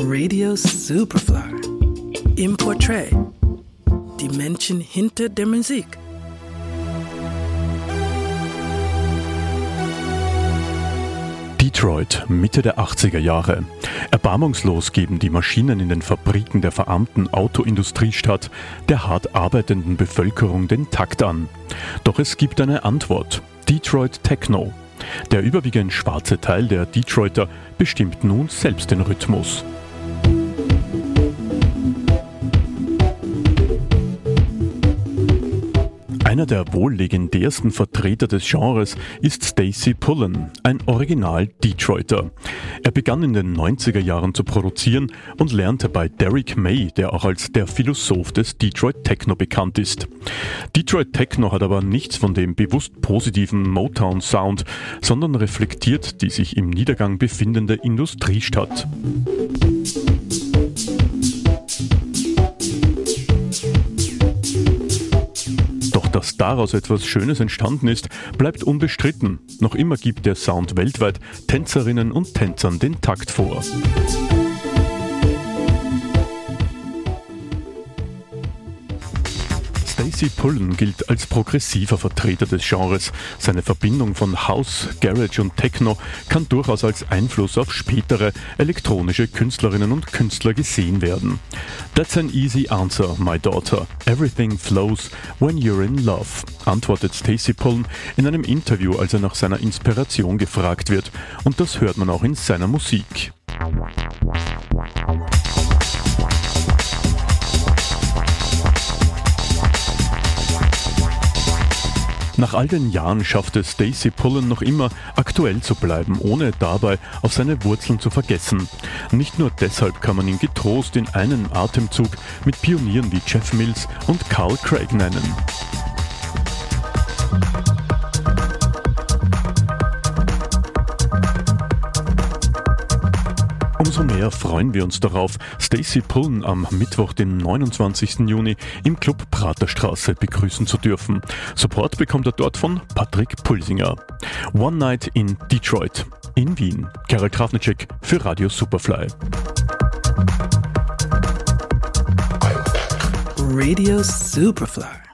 Radio Superfly. Im Portrait. Die Menschen hinter der Musik. Detroit, Mitte der 80er Jahre. Erbarmungslos geben die Maschinen in den Fabriken der verarmten Autoindustriestadt der hart arbeitenden Bevölkerung den Takt an. Doch es gibt eine Antwort. Detroit Techno. Der überwiegend schwarze Teil der Detroiter bestimmt nun selbst den Rhythmus. Einer der wohl legendärsten Vertreter des Genres ist Stacy Pullen, ein Original Detroiter. Er begann in den 90er Jahren zu produzieren und lernte bei Derek May, der auch als der Philosoph des Detroit Techno bekannt ist. Detroit Techno hat aber nichts von dem bewusst positiven Motown Sound, sondern reflektiert die sich im Niedergang befindende Industriestadt. Dass daraus etwas Schönes entstanden ist, bleibt unbestritten. Noch immer gibt der Sound weltweit Tänzerinnen und Tänzern den Takt vor. Stacey Pullen gilt als progressiver Vertreter des Genres. Seine Verbindung von House, Garage und Techno kann durchaus als Einfluss auf spätere elektronische Künstlerinnen und Künstler gesehen werden. That's an easy answer, my daughter. Everything flows when you're in love, antwortet Stacey Pullen in einem Interview, als er nach seiner Inspiration gefragt wird. Und das hört man auch in seiner Musik. Nach all den Jahren schafft es Stacey Pullen noch immer, aktuell zu bleiben, ohne dabei auf seine Wurzeln zu vergessen. Nicht nur deshalb kann man ihn getrost in einen Atemzug mit Pionieren wie Jeff Mills und Carl Craig nennen. Umso mehr freuen wir uns darauf, Stacey Pullen am Mittwoch, den 29. Juni im Club Praterstraße begrüßen zu dürfen. Support bekommt er dort von Patrick Pulsinger. One Night in Detroit, in Wien. Karel Krafnicek für Radio Superfly. Radio Superfly.